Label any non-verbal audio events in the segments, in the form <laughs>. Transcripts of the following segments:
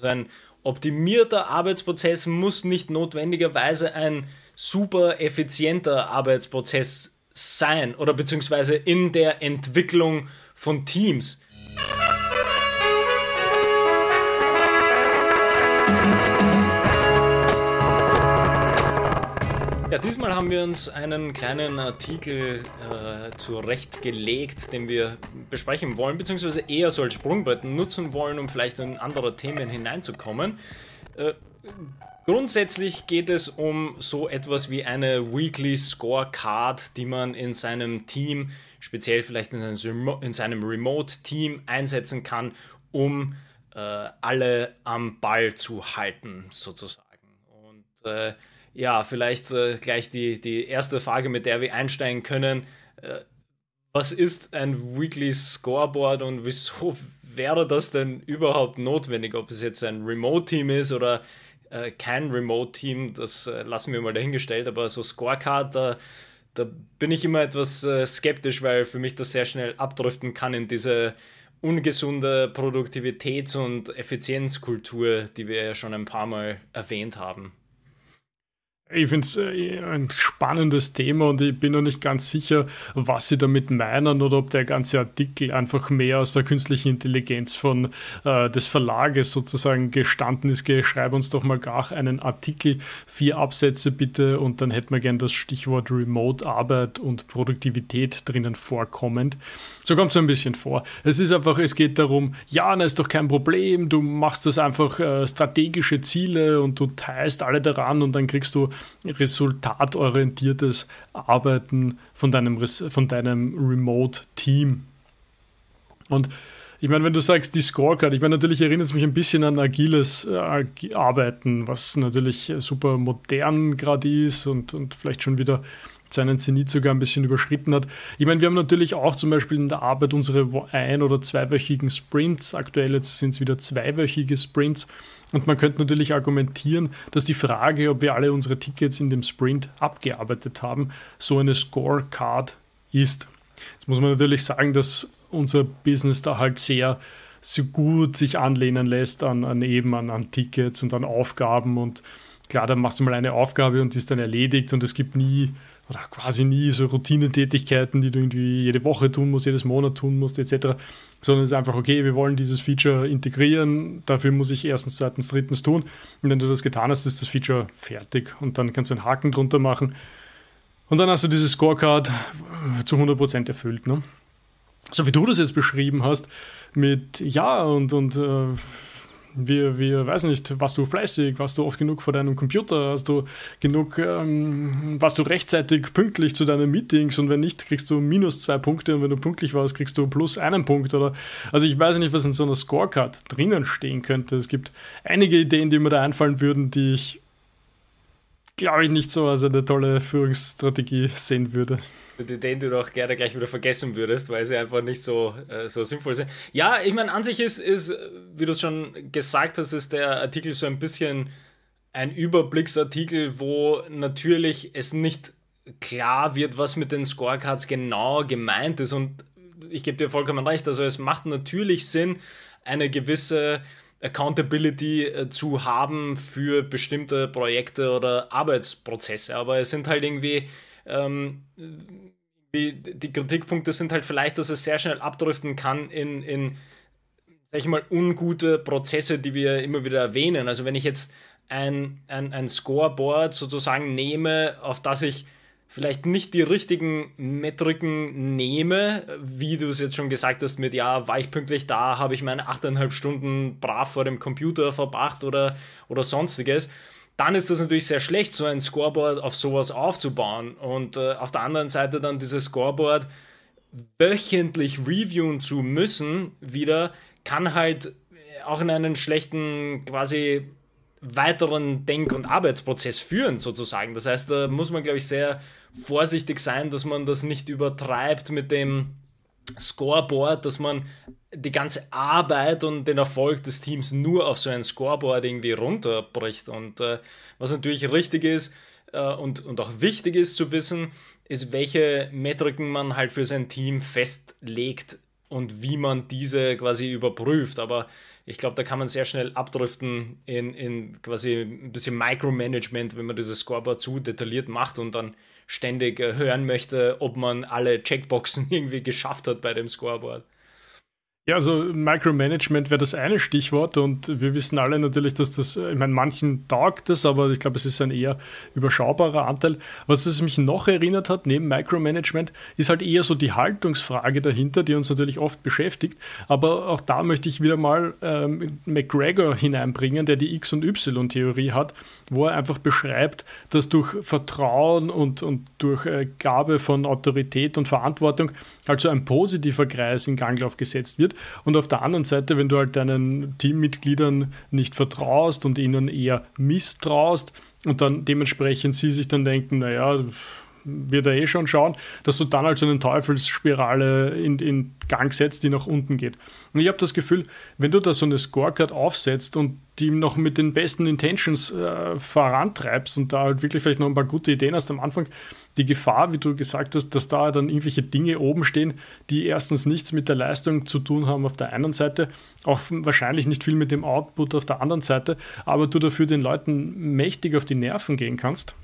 Also ein optimierter Arbeitsprozess muss nicht notwendigerweise ein super effizienter Arbeitsprozess sein oder beziehungsweise in der Entwicklung von Teams. Ja, diesmal haben wir uns einen kleinen Artikel äh, zurechtgelegt, den wir besprechen wollen, beziehungsweise eher so als Sprungbrett nutzen wollen, um vielleicht in andere Themen hineinzukommen. Äh, grundsätzlich geht es um so etwas wie eine Weekly Scorecard, die man in seinem Team, speziell vielleicht in seinem, in seinem Remote-Team einsetzen kann, um äh, alle am Ball zu halten, sozusagen. Und äh, ja, vielleicht äh, gleich die, die erste Frage, mit der wir einsteigen können. Äh, was ist ein Weekly Scoreboard und wieso <laughs> wäre das denn überhaupt notwendig? Ob es jetzt ein Remote-Team ist oder äh, kein Remote-Team, das äh, lassen wir mal dahingestellt, aber so Scorecard, da, da bin ich immer etwas äh, skeptisch, weil für mich das sehr schnell abdriften kann in diese ungesunde Produktivitäts- und Effizienzkultur, die wir ja schon ein paar Mal erwähnt haben. Ich finde es äh, ein spannendes Thema und ich bin noch nicht ganz sicher, was sie damit meinen oder ob der ganze Artikel einfach mehr aus der künstlichen Intelligenz von äh, des Verlages sozusagen gestanden ist. Schreib uns doch mal gar einen Artikel, vier Absätze bitte und dann hätten wir gern das Stichwort Remote Arbeit und Produktivität drinnen vorkommend. So kommt es ein bisschen vor. Es ist einfach, es geht darum, ja, na ist doch kein Problem, du machst das einfach äh, strategische Ziele und du teilst alle daran und dann kriegst du resultatorientiertes Arbeiten von deinem, von deinem Remote-Team. Und ich meine, wenn du sagst, die Scorecard, ich meine, natürlich erinnert es mich ein bisschen an agiles äh, Arbeiten, was natürlich super modern gerade ist und, und vielleicht schon wieder seinen Zenit sogar ein bisschen überschritten hat. Ich meine, wir haben natürlich auch zum Beispiel in der Arbeit unsere ein- oder zweiwöchigen Sprints. Aktuell jetzt sind es wieder zweiwöchige Sprints. Und man könnte natürlich argumentieren, dass die Frage, ob wir alle unsere Tickets in dem Sprint abgearbeitet haben, so eine Scorecard ist. Jetzt muss man natürlich sagen, dass unser Business da halt sehr so gut sich anlehnen lässt an, an eben an, an Tickets und an Aufgaben und klar, dann machst du mal eine Aufgabe und die ist dann erledigt und es gibt nie oder quasi nie so Routinetätigkeiten, die du irgendwie jede Woche tun musst, jedes Monat tun musst, etc. Sondern es ist einfach, okay, wir wollen dieses Feature integrieren, dafür muss ich erstens, zweitens, drittens tun. Und wenn du das getan hast, ist das Feature fertig und dann kannst du einen Haken drunter machen. Und dann hast du diese Scorecard zu 100% erfüllt. Ne? So wie du das jetzt beschrieben hast, mit ja und, und äh, wir, wir, weiß nicht, warst du fleißig, warst du oft genug vor deinem Computer, hast du genug, ähm, warst du rechtzeitig pünktlich zu deinen Meetings? Und wenn nicht, kriegst du minus zwei Punkte. Und wenn du pünktlich warst, kriegst du plus einen Punkt oder, also ich weiß nicht, was in so einer Scorecard drinnen stehen könnte. Es gibt einige Ideen, die mir da einfallen würden, die ich, glaube ich, nicht so als eine tolle Führungsstrategie sehen würde den du doch gerne gleich wieder vergessen würdest, weil sie einfach nicht so, äh, so sinnvoll sind. Ja, ich meine, an sich ist, ist, wie du es schon gesagt hast, ist der Artikel so ein bisschen ein Überblicksartikel, wo natürlich es nicht klar wird, was mit den Scorecards genau gemeint ist. Und ich gebe dir vollkommen recht, also es macht natürlich Sinn, eine gewisse Accountability äh, zu haben für bestimmte Projekte oder Arbeitsprozesse. Aber es sind halt irgendwie ähm, die Kritikpunkte sind halt vielleicht, dass es sehr schnell abdriften kann in, in sag ich mal, ungute Prozesse, die wir immer wieder erwähnen. Also wenn ich jetzt ein, ein, ein Scoreboard sozusagen nehme, auf das ich vielleicht nicht die richtigen Metriken nehme, wie du es jetzt schon gesagt hast, mit ja, war ich pünktlich da, habe ich meine 8,5 Stunden brav vor dem Computer verbracht oder, oder sonstiges, dann ist das natürlich sehr schlecht, so ein Scoreboard auf sowas aufzubauen. Und äh, auf der anderen Seite dann dieses Scoreboard wöchentlich reviewen zu müssen, wieder, kann halt auch in einen schlechten quasi weiteren Denk- und Arbeitsprozess führen, sozusagen. Das heißt, da muss man, glaube ich, sehr vorsichtig sein, dass man das nicht übertreibt mit dem Scoreboard, dass man die ganze Arbeit und den Erfolg des Teams nur auf so ein Scoreboard irgendwie runterbricht. Und äh, was natürlich richtig ist äh, und, und auch wichtig ist zu wissen, ist, welche Metriken man halt für sein Team festlegt und wie man diese quasi überprüft. Aber ich glaube, da kann man sehr schnell abdriften in, in quasi ein bisschen Micromanagement, wenn man dieses Scoreboard zu detailliert macht und dann ständig äh, hören möchte, ob man alle Checkboxen <laughs> irgendwie geschafft hat bei dem Scoreboard. Ja, also Micromanagement wäre das eine Stichwort und wir wissen alle natürlich, dass das, ich meine, manchen taugt das, aber ich glaube, es ist ein eher überschaubarer Anteil. Was es mich noch erinnert hat, neben Micromanagement, ist halt eher so die Haltungsfrage dahinter, die uns natürlich oft beschäftigt. Aber auch da möchte ich wieder mal ähm, McGregor hineinbringen, der die X- und Y-Theorie hat, wo er einfach beschreibt, dass durch Vertrauen und, und durch äh, Gabe von Autorität und Verantwortung also ein positiver Kreis in Ganglauf gesetzt wird. Und auf der anderen Seite, wenn du halt deinen Teammitgliedern nicht vertraust und ihnen eher misstraust und dann dementsprechend sie sich dann denken, naja, wird er eh schon schauen, dass du dann also eine Teufelsspirale in, in Gang setzt, die nach unten geht. Und ich habe das Gefühl, wenn du da so eine Scorecard aufsetzt und die noch mit den besten Intentions äh, vorantreibst und da halt wirklich vielleicht noch ein paar gute Ideen hast am Anfang, die Gefahr, wie du gesagt hast, dass da dann irgendwelche Dinge oben stehen, die erstens nichts mit der Leistung zu tun haben auf der einen Seite, auch wahrscheinlich nicht viel mit dem Output auf der anderen Seite, aber du dafür den Leuten mächtig auf die Nerven gehen kannst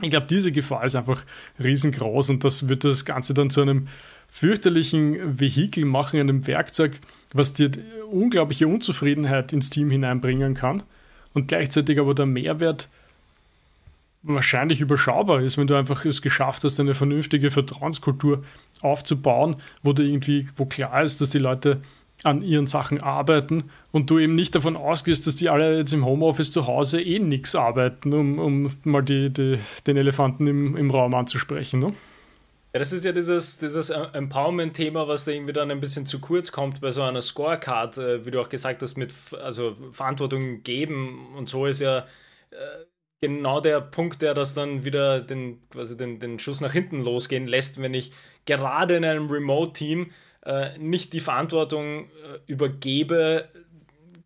ich glaube, diese Gefahr ist einfach riesengroß und das wird das Ganze dann zu einem fürchterlichen Vehikel machen, einem Werkzeug, was dir unglaubliche Unzufriedenheit ins Team hineinbringen kann und gleichzeitig aber der Mehrwert wahrscheinlich überschaubar ist, wenn du einfach es geschafft hast, eine vernünftige Vertrauenskultur aufzubauen, wo du irgendwie, wo klar ist, dass die Leute an ihren Sachen arbeiten und du eben nicht davon ausgehst, dass die alle jetzt im Homeoffice zu Hause eh nichts arbeiten, um, um mal die, die, den Elefanten im, im Raum anzusprechen. Ne? Ja, das ist ja dieses, dieses Empowerment-Thema, was da irgendwie dann ein bisschen zu kurz kommt bei so einer Scorecard, äh, wie du auch gesagt hast, mit also Verantwortung geben und so ist ja äh, genau der Punkt, der das dann wieder den, quasi den, den Schuss nach hinten losgehen lässt, wenn ich gerade in einem Remote-Team äh, nicht die Verantwortung äh, übergebe,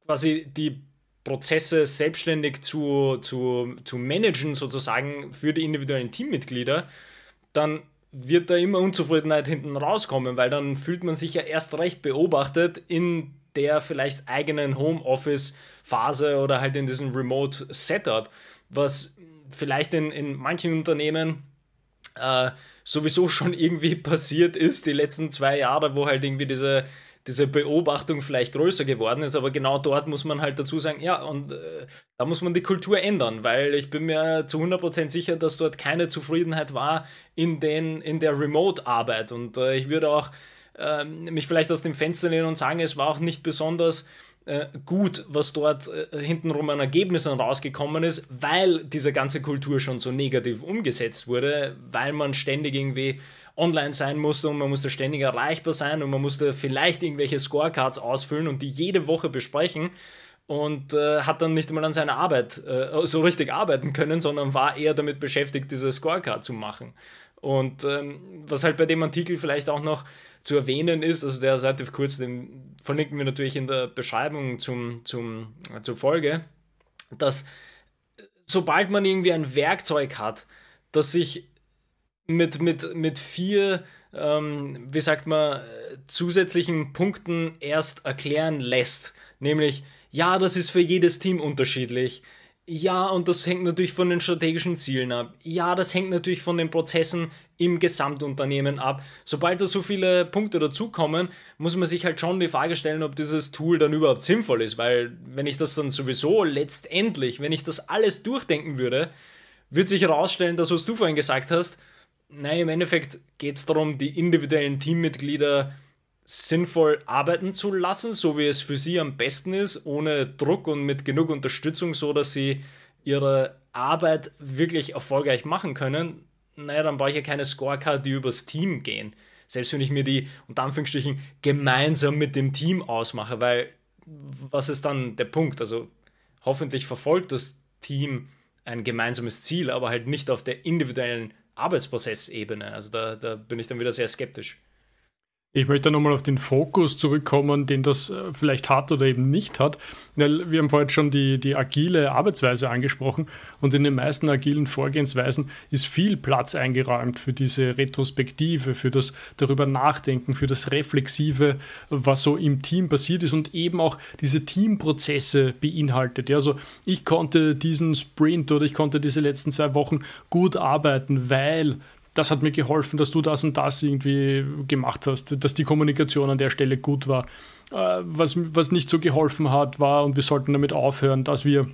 quasi die Prozesse selbstständig zu, zu, zu managen, sozusagen für die individuellen Teammitglieder, dann wird da immer Unzufriedenheit hinten rauskommen, weil dann fühlt man sich ja erst recht beobachtet in der vielleicht eigenen Homeoffice-Phase oder halt in diesem Remote-Setup, was vielleicht in, in manchen Unternehmen äh, sowieso schon irgendwie <laughs> passiert ist, die letzten zwei Jahre, wo halt irgendwie diese, diese Beobachtung vielleicht größer geworden ist, aber genau dort muss man halt dazu sagen, ja, und äh, da muss man die Kultur ändern, weil ich bin mir zu 100% sicher, dass dort keine Zufriedenheit war in, den, in der Remote-Arbeit. Und äh, ich würde auch äh, mich vielleicht aus dem Fenster lehnen und sagen, es war auch nicht besonders äh, gut, was dort äh, hintenrum an Ergebnissen rausgekommen ist, weil diese ganze Kultur schon so negativ umgesetzt wurde, weil man ständig irgendwie online sein musste und man musste ständig erreichbar sein und man musste vielleicht irgendwelche Scorecards ausfüllen und die jede Woche besprechen und äh, hat dann nicht einmal an seiner Arbeit äh, so richtig arbeiten können, sondern war eher damit beschäftigt, diese Scorecard zu machen. Und ähm, was halt bei dem Artikel vielleicht auch noch zu erwähnen ist, also der relativ kurz, den verlinken wir natürlich in der Beschreibung zum, zum, äh, zur Folge, dass sobald man irgendwie ein Werkzeug hat, das sich mit, mit, mit vier, ähm, wie sagt man, zusätzlichen Punkten erst erklären lässt, nämlich, ja, das ist für jedes Team unterschiedlich, ja, und das hängt natürlich von den strategischen Zielen ab. Ja, das hängt natürlich von den Prozessen im Gesamtunternehmen ab. Sobald da so viele Punkte dazukommen, muss man sich halt schon die Frage stellen, ob dieses Tool dann überhaupt sinnvoll ist. Weil wenn ich das dann sowieso letztendlich, wenn ich das alles durchdenken würde, wird sich herausstellen, dass was du vorhin gesagt hast, nein, im Endeffekt geht es darum, die individuellen Teammitglieder sinnvoll arbeiten zu lassen, so wie es für sie am besten ist, ohne Druck und mit genug Unterstützung, so dass sie ihre Arbeit wirklich erfolgreich machen können, naja, dann brauche ich ja keine Scorecard, die übers Team gehen. Selbst wenn ich mir die, unter Anführungsstrichen, gemeinsam mit dem Team ausmache, weil was ist dann der Punkt? Also hoffentlich verfolgt das Team ein gemeinsames Ziel, aber halt nicht auf der individuellen Arbeitsprozessebene. Also da, da bin ich dann wieder sehr skeptisch. Ich möchte nochmal auf den Fokus zurückkommen, den das äh, vielleicht hat oder eben nicht hat. Weil wir haben vorhin schon die, die agile Arbeitsweise angesprochen und in den meisten agilen Vorgehensweisen ist viel Platz eingeräumt für diese Retrospektive, für das darüber nachdenken, für das Reflexive, was so im Team passiert ist und eben auch diese Teamprozesse beinhaltet. Also ich konnte diesen Sprint oder ich konnte diese letzten zwei Wochen gut arbeiten, weil das hat mir geholfen, dass du das und das irgendwie gemacht hast, dass die Kommunikation an der Stelle gut war. Äh, was, was nicht so geholfen hat, war, und wir sollten damit aufhören, dass wir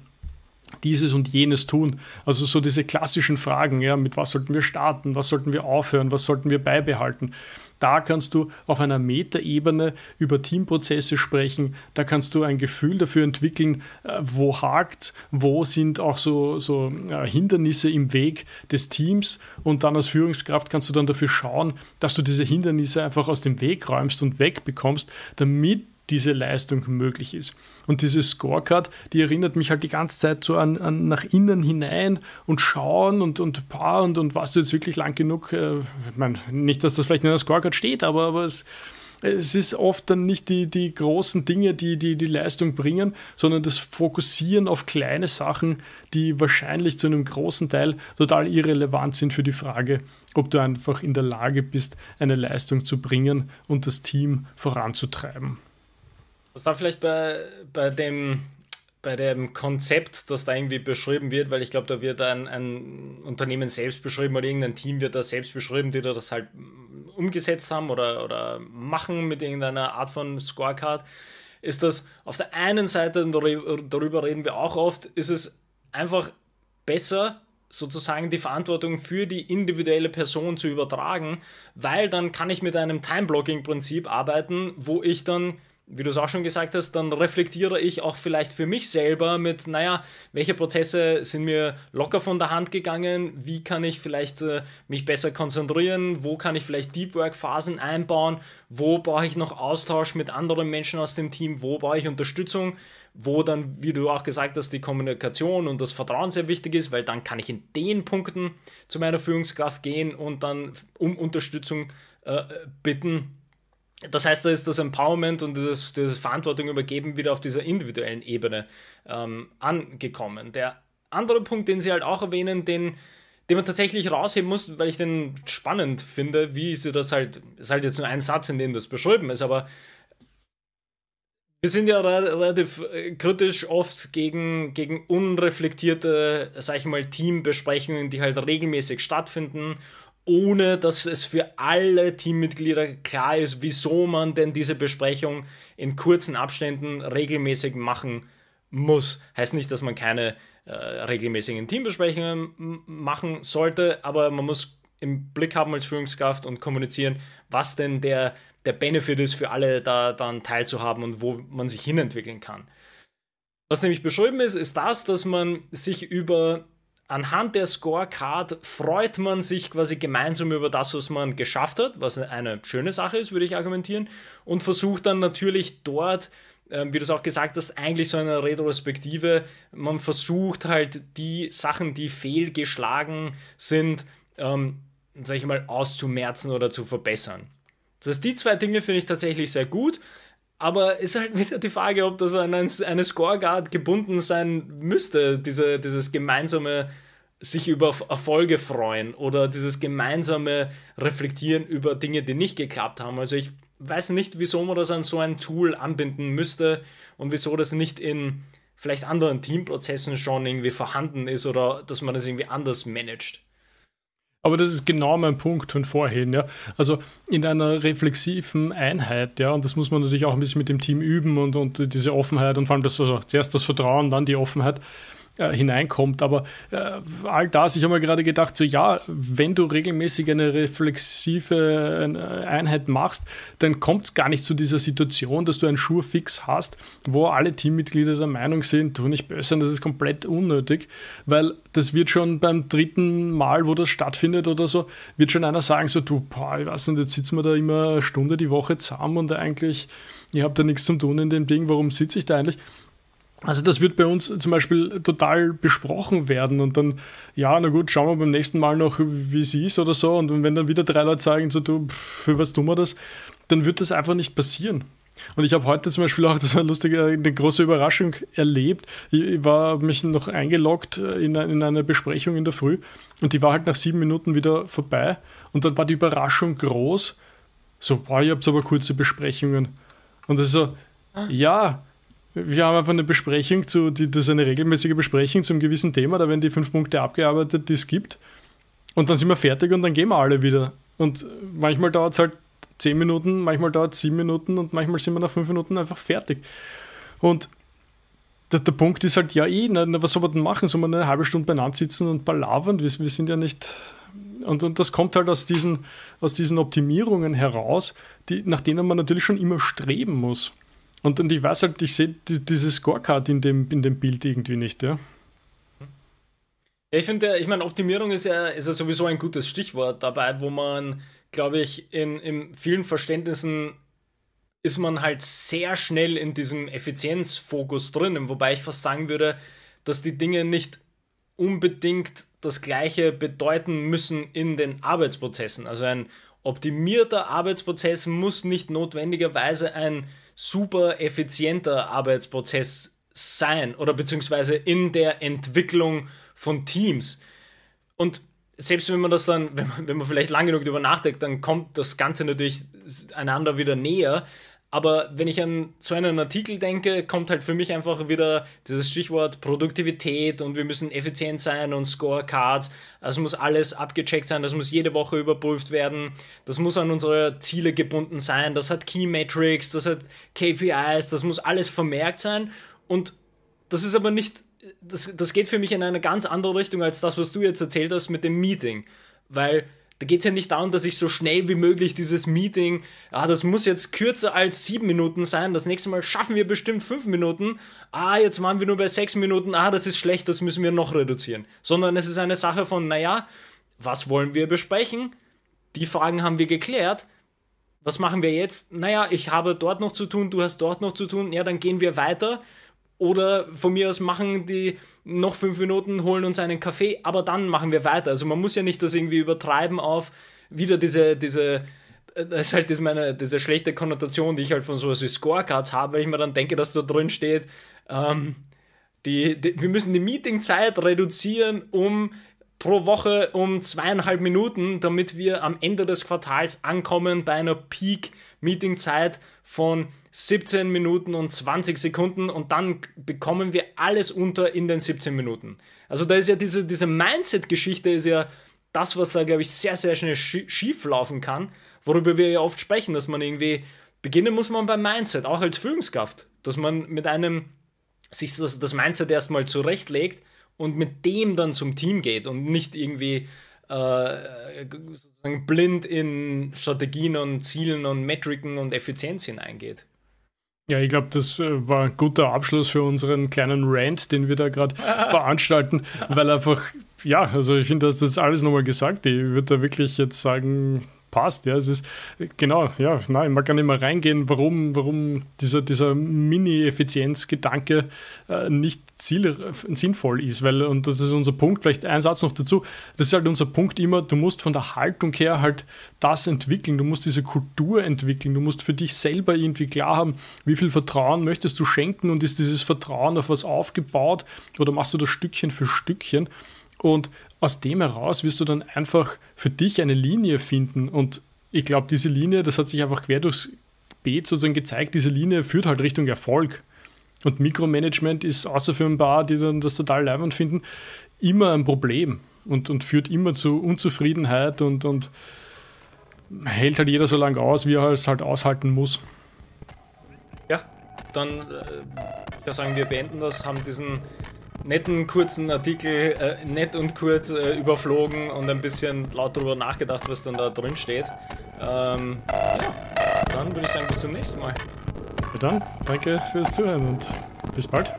dieses und jenes tun. Also so diese klassischen Fragen, ja, mit was sollten wir starten, was sollten wir aufhören, was sollten wir beibehalten. Da kannst du auf einer Metaebene über Teamprozesse sprechen. Da kannst du ein Gefühl dafür entwickeln, äh, wo hakt, wo sind auch so, so äh, Hindernisse im Weg des Teams. Und dann als Führungskraft kannst du dann dafür schauen, dass du diese Hindernisse einfach aus dem Weg räumst und wegbekommst, damit diese Leistung möglich ist. Und diese Scorecard, die erinnert mich halt die ganze Zeit so an, an nach innen hinein und schauen und, und, boah, und, und warst du jetzt wirklich lang genug? Äh, ich meine, nicht, dass das vielleicht in der Scorecard steht, aber, aber es, es ist oft dann nicht die, die großen Dinge, die, die die Leistung bringen, sondern das Fokussieren auf kleine Sachen, die wahrscheinlich zu einem großen Teil total irrelevant sind für die Frage, ob du einfach in der Lage bist, eine Leistung zu bringen und das Team voranzutreiben. Was da vielleicht bei, bei dem bei dem Konzept, das da irgendwie beschrieben wird, weil ich glaube, da wird ein, ein, Unternehmen selbst beschrieben oder irgendein Team wird da selbst beschrieben, die da das halt umgesetzt haben oder, oder machen mit irgendeiner Art von Scorecard, ist das auf der einen Seite, darüber reden wir auch oft, ist es einfach besser, sozusagen die Verantwortung für die individuelle Person zu übertragen, weil dann kann ich mit einem Time-Blocking-Prinzip arbeiten, wo ich dann wie du es auch schon gesagt hast, dann reflektiere ich auch vielleicht für mich selber mit, naja, welche Prozesse sind mir locker von der Hand gegangen, wie kann ich vielleicht äh, mich besser konzentrieren, wo kann ich vielleicht Deep Work Phasen einbauen, wo brauche ich noch Austausch mit anderen Menschen aus dem Team, wo brauche ich Unterstützung, wo dann, wie du auch gesagt hast, die Kommunikation und das Vertrauen sehr wichtig ist, weil dann kann ich in den Punkten zu meiner Führungskraft gehen und dann um Unterstützung äh, bitten das heißt, da ist das Empowerment und das, das Verantwortung übergeben wieder auf dieser individuellen Ebene ähm, angekommen. Der andere Punkt, den Sie halt auch erwähnen, den, den man tatsächlich rausheben muss, weil ich den spannend finde, wie Sie das halt, ist halt jetzt nur ein Satz, in dem das beschrieben ist, aber wir sind ja relativ äh, kritisch oft gegen, gegen unreflektierte, sag ich mal, Teambesprechungen, die halt regelmäßig stattfinden ohne dass es für alle Teammitglieder klar ist, wieso man denn diese Besprechung in kurzen Abständen regelmäßig machen muss. Heißt nicht, dass man keine äh, regelmäßigen Teambesprechungen machen sollte, aber man muss im Blick haben als Führungskraft und kommunizieren, was denn der, der Benefit ist für alle, da dann teilzuhaben und wo man sich hinentwickeln kann. Was nämlich beschrieben ist, ist das, dass man sich über anhand der Scorecard freut man sich quasi gemeinsam über das, was man geschafft hat, was eine schöne Sache ist, würde ich argumentieren, und versucht dann natürlich dort, äh, wie du es auch gesagt hast, eigentlich so eine Retrospektive, man versucht halt die Sachen, die fehlgeschlagen sind, ähm, sag ich mal, auszumerzen oder zu verbessern. Das heißt, die zwei Dinge finde ich tatsächlich sehr gut. Aber ist halt <laughs> wieder die Frage, ob das an eine Scorecard gebunden sein müsste, diese, dieses gemeinsame sich über Erfolge freuen oder dieses gemeinsame Reflektieren über Dinge, die nicht geklappt haben. Also ich weiß nicht, wieso man das an so ein Tool anbinden müsste und wieso das nicht in vielleicht anderen Teamprozessen schon irgendwie vorhanden ist oder dass man das irgendwie anders managt. Aber das ist genau mein Punkt von vorhin, ja. Also in einer reflexiven Einheit, ja, und das muss man natürlich auch ein bisschen mit dem Team üben und, und diese Offenheit und vor allem das, also zuerst das Vertrauen, dann die Offenheit äh, hineinkommt. Aber äh, all das, ich habe mir gerade gedacht, so ja, wenn du regelmäßig eine reflexive äh, Einheit machst, dann kommt es gar nicht zu dieser Situation, dass du einen Schurfix hast, wo alle Teammitglieder der Meinung sind, du nicht böse, das ist komplett unnötig, weil das wird schon beim dritten Mal, wo das stattfindet oder so, wird schon einer sagen, so du, boah, ich weiß nicht, jetzt sitzen wir da immer eine Stunde die Woche zusammen und eigentlich, ihr habt da nichts zu tun in dem Ding, warum sitze ich da eigentlich? Also das wird bei uns zum Beispiel total besprochen werden und dann, ja, na gut, schauen wir beim nächsten Mal noch, wie es ist oder so. Und wenn dann wieder drei Leute sagen, so du, für was tun wir das, dann wird das einfach nicht passieren. Und ich habe heute zum Beispiel auch, <laughs> das war eine lustige, eine große Überraschung erlebt. Ich war mich noch eingeloggt in, in eine Besprechung in der Früh und die war halt nach sieben Minuten wieder vorbei. Und dann war die Überraschung groß. So, boah, ihr habt aber kurze Besprechungen. Und das ist so, ah. ja, wir haben einfach eine Besprechung zu, die, das ist eine regelmäßige Besprechung zum gewissen Thema, da werden die fünf Punkte abgearbeitet, die es gibt. Und dann sind wir fertig und dann gehen wir alle wieder. Und manchmal dauert es halt zehn Minuten, manchmal dauert es sieben Minuten und manchmal sind wir nach fünf Minuten einfach fertig. Und der, der Punkt ist halt, ja eh, na, was soll man denn machen? Soll man eine halbe Stunde beieinander sitzen und palavern? Wir, wir sind ja nicht. Und, und das kommt halt aus diesen, aus diesen Optimierungen heraus, die, nach denen man natürlich schon immer streben muss. Und, und ich weiß halt, ich sehe die, diese Scorecard in dem, in dem Bild irgendwie nicht, ja. Ich finde, ich meine, Optimierung ist ja, ist ja sowieso ein gutes Stichwort dabei, wo man, glaube ich, in, in vielen Verständnissen ist man halt sehr schnell in diesem Effizienzfokus drin, wobei ich fast sagen würde, dass die Dinge nicht unbedingt das Gleiche bedeuten müssen in den Arbeitsprozessen. Also ein optimierter Arbeitsprozess muss nicht notwendigerweise ein super effizienter Arbeitsprozess sein oder beziehungsweise in der Entwicklung von Teams. Und selbst wenn man das dann, <laughs> wenn man, wenn man vielleicht lang genug darüber nachdenkt, dann kommt das Ganze natürlich einander wieder näher. Aber wenn ich an so einen Artikel denke, kommt halt für mich einfach wieder dieses Stichwort Produktivität und wir müssen effizient sein und Scorecards. Das muss alles abgecheckt sein, das muss jede Woche überprüft werden. Das muss an unsere Ziele gebunden sein. Das hat Key Metrics, das hat KPIs, das muss alles vermerkt sein. Und das ist aber nicht, das, das geht für mich in eine ganz andere Richtung als das, was du jetzt erzählt hast mit dem Meeting. Weil da geht es ja nicht darum, dass ich so schnell wie möglich dieses Meeting, ah, das muss jetzt kürzer als sieben Minuten sein, das nächste Mal schaffen wir bestimmt fünf Minuten, ah, jetzt waren wir nur bei sechs Minuten, ah, das ist schlecht, das müssen wir noch reduzieren. Sondern es ist eine Sache von, naja, was wollen wir besprechen? Die Fragen haben wir geklärt. Was machen wir jetzt? Naja, ich habe dort noch zu tun, du hast dort noch zu tun, ja, dann gehen wir weiter oder von mir aus machen die noch fünf Minuten, holen uns einen Kaffee, aber dann machen wir weiter. Also man muss ja nicht das irgendwie übertreiben auf wieder diese, diese, das ist halt das meine, diese schlechte Konnotation, die ich halt von sowas wie Scorecards habe, weil ich mir dann denke, dass da drin steht, ähm, die, die, wir müssen die Meetingzeit reduzieren um pro Woche um zweieinhalb Minuten, damit wir am Ende des Quartals ankommen bei einer Peak-Meetingzeit von 17 Minuten und 20 Sekunden und dann bekommen wir alles unter in den 17 Minuten. Also da ist ja diese, diese Mindset-Geschichte ist ja das, was da, glaube ich, sehr, sehr schnell schief laufen kann, worüber wir ja oft sprechen, dass man irgendwie, beginnen muss man beim Mindset, auch als Führungskraft, dass man mit einem sich das, das Mindset erstmal zurechtlegt und mit dem dann zum Team geht und nicht irgendwie äh, blind in Strategien und Zielen und Metriken und Effizienz hineingeht. Ja, ich glaube, das äh, war ein guter Abschluss für unseren kleinen Rant, den wir da gerade <laughs> veranstalten, weil einfach, ja, also ich finde, dass das alles nochmal gesagt. Ich würde da wirklich jetzt sagen, passt. Ja, es ist genau, ja, nein, man kann nicht mehr reingehen, warum, warum dieser, dieser Mini-Effizienz-Gedanke äh, nicht ziel, sinnvoll ist, weil, und das ist unser Punkt, vielleicht ein Satz noch dazu, das ist halt unser Punkt immer, du musst von der Haltung her halt das entwickeln, du musst diese Kultur entwickeln, du musst für dich selber irgendwie klar haben, wie viel Vertrauen möchtest du schenken und ist dieses Vertrauen auf was aufgebaut oder machst du das Stückchen für Stückchen und aus dem heraus wirst du dann einfach für dich eine Linie finden. Und ich glaube, diese Linie, das hat sich einfach quer durchs Beet sozusagen gezeigt, diese Linie führt halt Richtung Erfolg. Und Mikromanagement ist außer für ein paar, die dann das total leibend finden, immer ein Problem und, und führt immer zu Unzufriedenheit und, und hält halt jeder so lange aus, wie er es halt aushalten muss. Ja, dann äh, ja, sagen wir beenden das, haben diesen netten kurzen Artikel äh, nett und kurz äh, überflogen und ein bisschen laut darüber nachgedacht, was dann da drin steht. Ähm, ja, dann würde ich sagen, bis zum nächsten Mal. Ja dann, danke fürs Zuhören und bis bald.